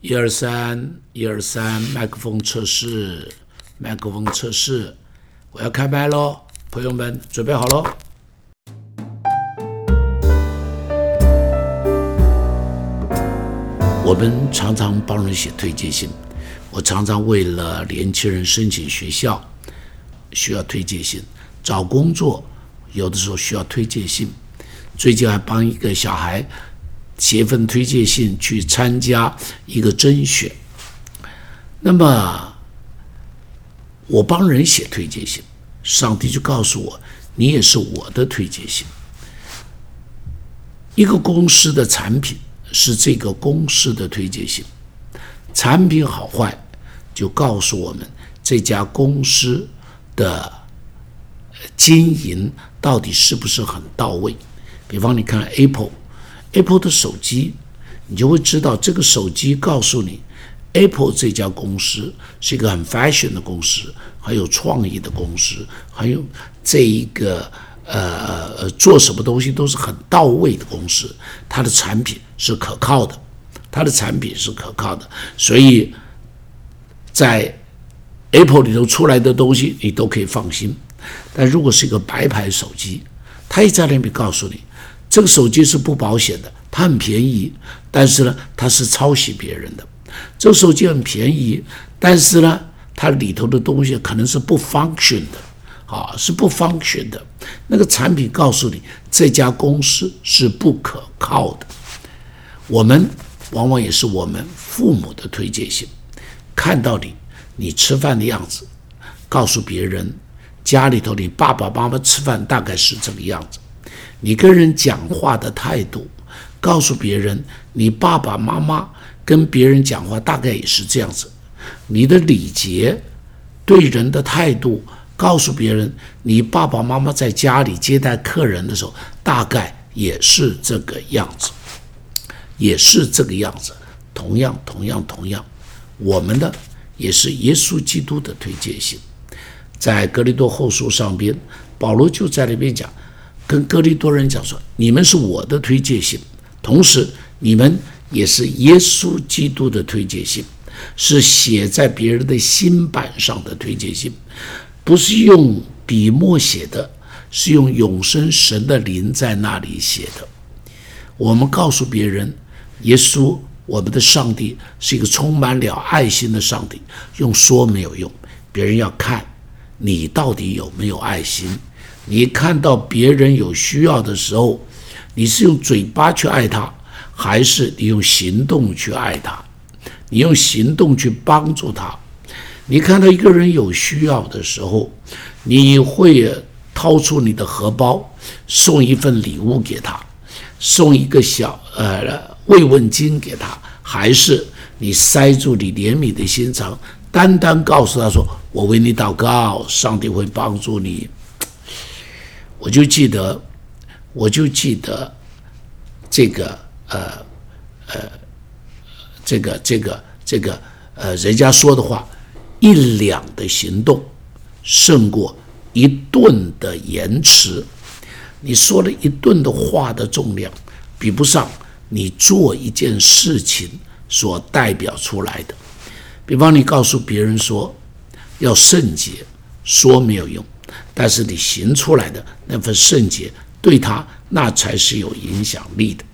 一二三，一二三，麦克风测试，麦克风测试，我要开麦喽，朋友们准备好喽。我们常常帮人写推荐信，我常常为了年轻人申请学校需要推荐信，找工作有的时候需要推荐信。最近还帮一个小孩写份推荐信去参加一个甄选。那么我帮人写推荐信，上帝就告诉我，你也是我的推荐信。一个公司的产品。是这个公司的推荐信，产品好坏就告诉我们这家公司的经营到底是不是很到位。比方你看 Apple Apple 的手机，你就会知道这个手机告诉你，Apple 这家公司是一个很 fashion 的公司，很有创意的公司，很有这一个。呃呃，做什么东西都是很到位的公司，它的产品是可靠的，它的产品是可靠的，所以在 Apple 里头出来的东西你都可以放心。但如果是一个白牌手机，它一在那边告诉你，这个手机是不保险的，它很便宜，但是呢，它是抄袭别人的。这个手机很便宜，但是呢，它里头的东西可能是不 function 的。啊，是不 function 的。那个产品告诉你，这家公司是不可靠的。我们往往也是我们父母的推荐信，看到你，你吃饭的样子，告诉别人，家里头你爸爸妈妈吃饭大概是这个样子。你跟人讲话的态度，告诉别人，你爸爸妈妈跟别人讲话大概也是这样子。你的礼节，对人的态度。告诉别人，你爸爸妈妈在家里接待客人的时候，大概也是这个样子，也是这个样子。同样，同样，同样，我们的也是耶稣基督的推荐信。在格利多后书上边，保罗就在那边讲，跟哥利多人讲说：“你们是我的推荐信，同时你们也是耶稣基督的推荐信，是写在别人的心板上的推荐信。”不是用笔墨写的，是用永生神的灵在那里写的。我们告诉别人，耶稣，我们的上帝是一个充满了爱心的上帝。用说没有用，别人要看你到底有没有爱心。你看到别人有需要的时候，你是用嘴巴去爱他，还是你用行动去爱他？你用行动去帮助他？你看到一个人有需要的时候，你会掏出你的荷包送一份礼物给他，送一个小呃慰问金给他，还是你塞住你怜悯的心肠，单单告诉他说：“我为你祷告，上帝会帮助你。”我就记得，我就记得这个呃呃这个这个这个呃人家说的话。一两的行动胜过一顿的言辞。你说了一顿的话的重量，比不上你做一件事情所代表出来的。比方，你告诉别人说要圣洁，说没有用，但是你行出来的那份圣洁，对他那才是有影响力的，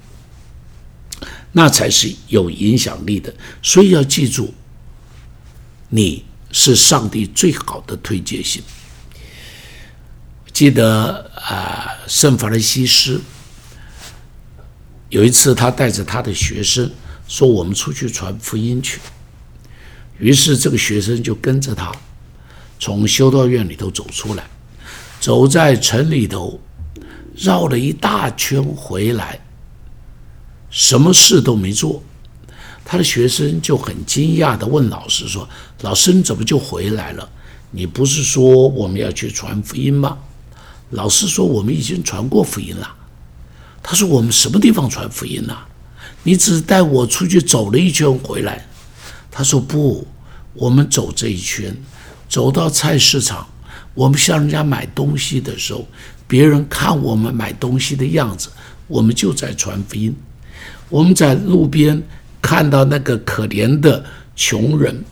那才是有影响力的。所以要记住，你。是上帝最好的推荐信。记得啊，圣法兰西斯有一次，他带着他的学生说：“我们出去传福音去。”于是这个学生就跟着他从修道院里头走出来，走在城里头，绕了一大圈回来，什么事都没做。他的学生就很惊讶地问老师说：“老师，你怎么就回来了？你不是说我们要去传福音吗？”老师说：“我们已经传过福音了。”他说：“我们什么地方传福音了？你只带我出去走了一圈回来。”他说：“不，我们走这一圈，走到菜市场，我们向人家买东西的时候，别人看我们买东西的样子，我们就在传福音。”我们在路边看到那个可怜的穷人，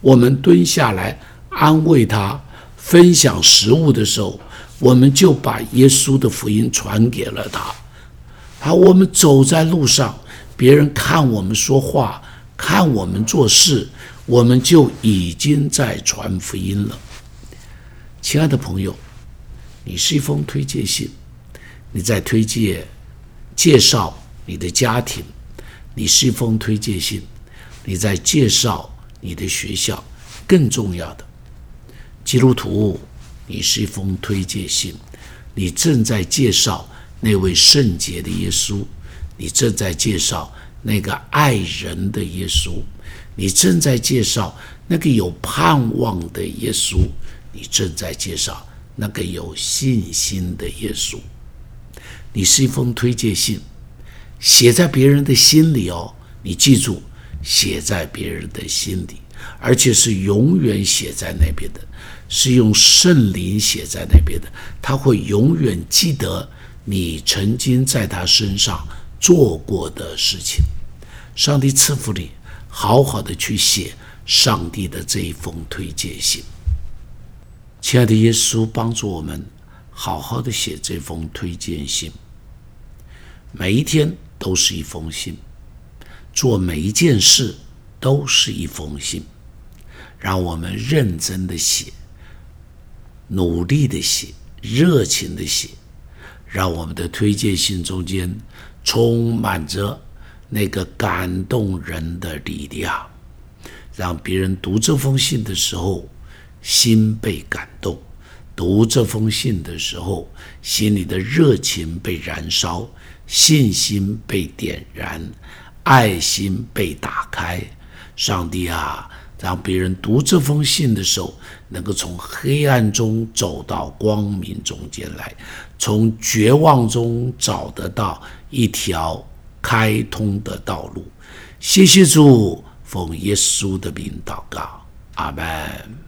我们蹲下来安慰他，分享食物的时候，我们就把耶稣的福音传给了他。好，我们走在路上，别人看我们说话，看我们做事，我们就已经在传福音了。亲爱的朋友，你是一封推荐信，你在推荐、介绍你的家庭；你是一封推荐信，你在介绍你的学校。更重要的，基督徒，你是一封推荐信，你正在介绍那位圣洁的耶稣，你正在介绍那个爱人的耶稣，你正在介绍那个有盼望的耶稣。你正在介绍那个有信心的耶稣。你是一封推荐信，写在别人的心里哦。你记住，写在别人的心里，而且是永远写在那边的，是用圣灵写在那边的。他会永远记得你曾经在他身上做过的事情。上帝赐福你，好好的去写上帝的这一封推荐信。亲爱的耶稣，帮助我们好好的写这封推荐信。每一天都是一封信，做每一件事都是一封信。让我们认真的写，努力的写，热情的写，让我们的推荐信中间充满着那个感动人的力量，让别人读这封信的时候。心被感动，读这封信的时候，心里的热情被燃烧，信心被点燃，爱心被打开。上帝啊，让别人读这封信的时候，能够从黑暗中走到光明中间来，从绝望中找得到一条开通的道路。谢谢主，奉耶稣的名祷告，阿门。